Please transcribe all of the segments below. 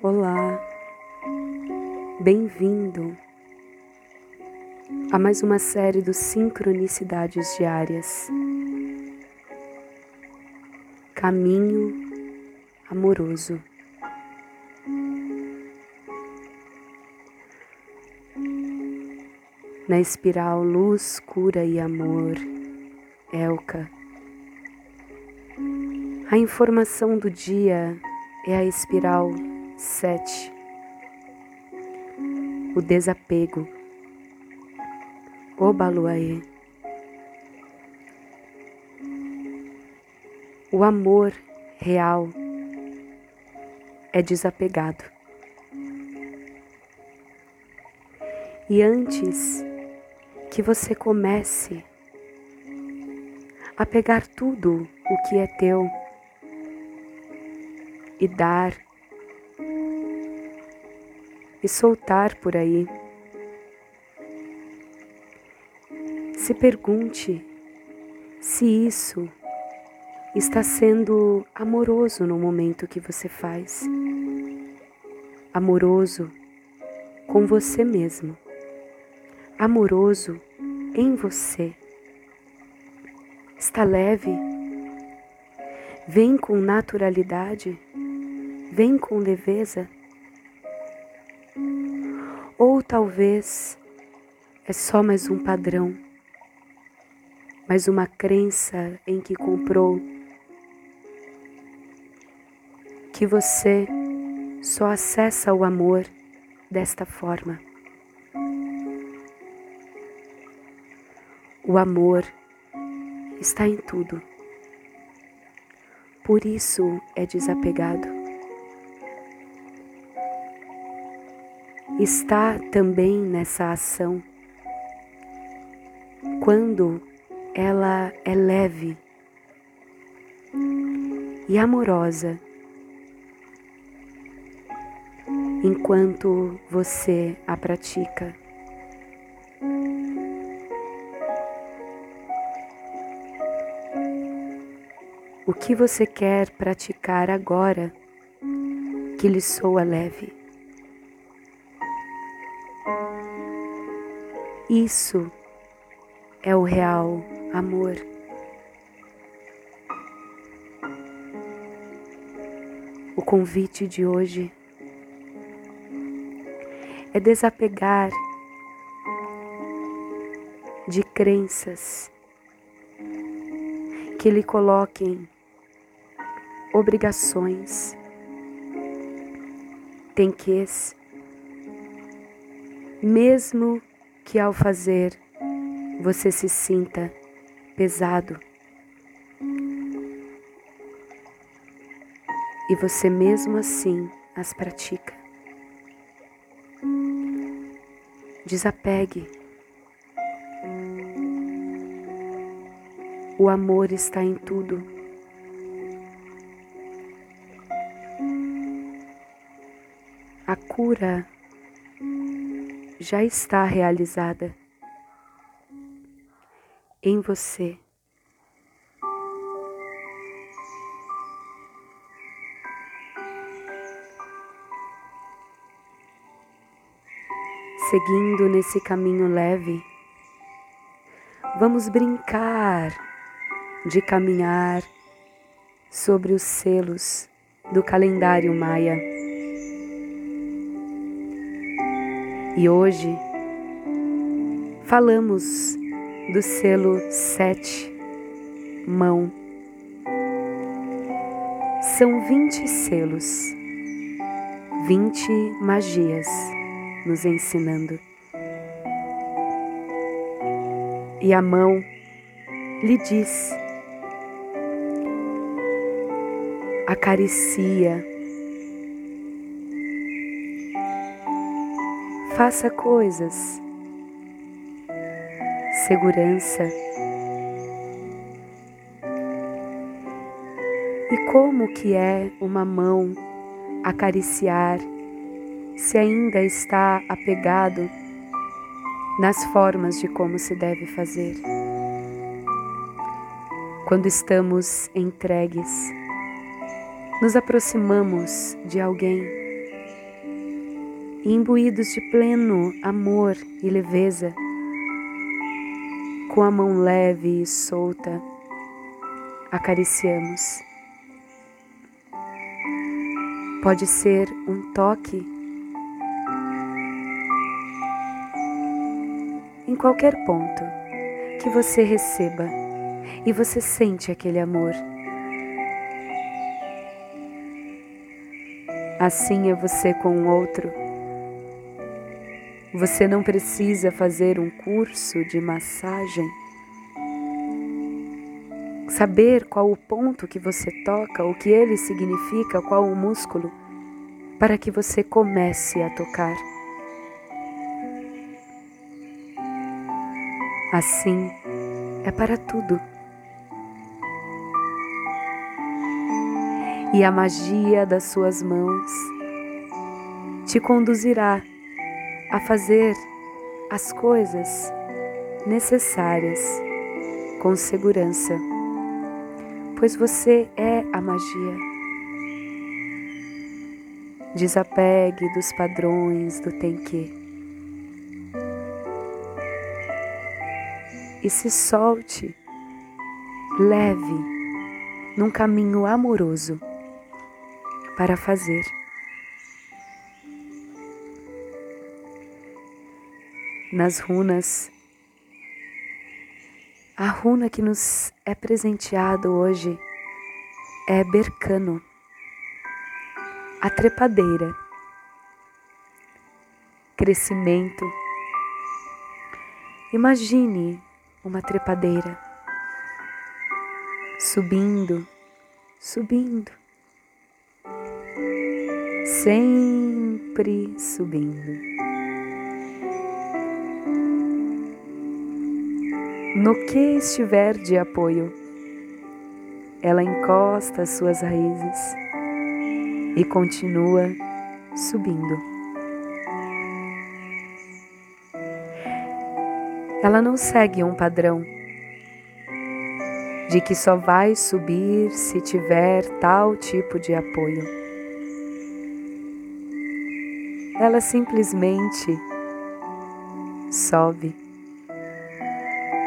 Olá, bem-vindo a mais uma série dos Sincronicidades Diárias. Caminho amoroso. Na espiral luz, cura e amor, Elka. A informação do dia é a espiral 7. O desapego. O Baluaê. O amor real é desapegado. E antes que você comece a pegar tudo o que é teu e dar e soltar por aí. Se pergunte se isso está sendo amoroso no momento que você faz. Amoroso com você mesmo. Amoroso em você. Está leve? Vem com naturalidade? Vem com leveza? Ou talvez é só mais um padrão, mais uma crença em que comprou que você só acessa o amor desta forma. O amor está em tudo. Por isso é desapegado. Está também nessa ação quando ela é leve e amorosa, enquanto você a pratica. O que você quer praticar agora que lhe soa leve? Isso é o real amor. O convite de hoje é desapegar de crenças que lhe coloquem obrigações, tem que mesmo que ao fazer você se sinta pesado e você mesmo assim as pratica. Desapegue. O amor está em tudo. A cura já está realizada em você. Seguindo nesse caminho leve, vamos brincar de caminhar sobre os selos do calendário maia. E hoje falamos do selo sete, mão. São vinte selos, vinte magias nos ensinando. E a mão lhe diz: acaricia Faça coisas. Segurança. E como que é uma mão acariciar se ainda está apegado nas formas de como se deve fazer? Quando estamos entregues, nos aproximamos de alguém imbuídos de pleno amor e leveza, com a mão leve e solta, acariciamos. Pode ser um toque em qualquer ponto que você receba e você sente aquele amor. Assim é você com o outro. Você não precisa fazer um curso de massagem. Saber qual o ponto que você toca, o que ele significa, qual o músculo, para que você comece a tocar. Assim é para tudo. E a magia das suas mãos te conduzirá a fazer as coisas necessárias com segurança, pois você é a magia. Desapegue dos padrões do tem que. e se solte leve num caminho amoroso para fazer. Nas runas, a runa que nos é presenteado hoje é Bercano, a trepadeira, crescimento. Imagine uma trepadeira, subindo, subindo, sempre subindo. No que estiver de apoio, ela encosta as suas raízes e continua subindo. Ela não segue um padrão de que só vai subir se tiver tal tipo de apoio. Ela simplesmente sobe.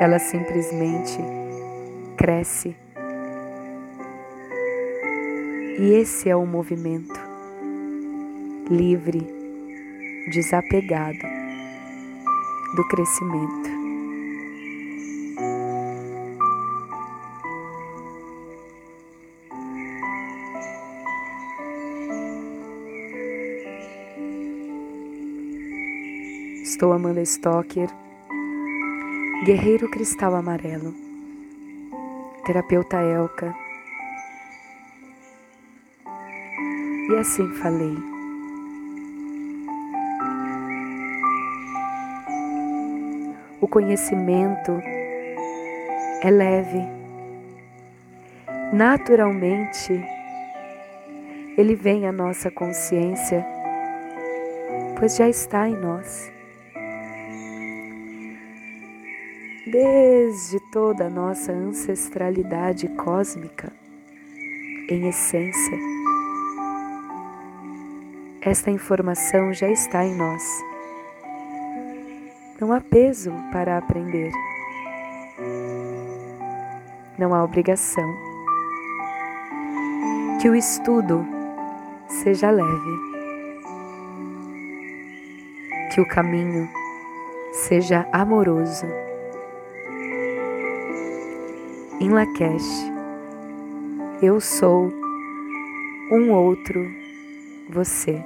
Ela simplesmente cresce. E esse é o movimento livre, desapegado do crescimento. Estou Amanda Stocker, Guerreiro Cristal Amarelo, Terapeuta Elka. E assim falei. O conhecimento é leve. Naturalmente, ele vem à nossa consciência, pois já está em nós. Desde toda a nossa ancestralidade cósmica, em essência. Esta informação já está em nós. Não há peso para aprender. Não há obrigação. Que o estudo seja leve. Que o caminho seja amoroso em Lakesh. Eu sou um outro você.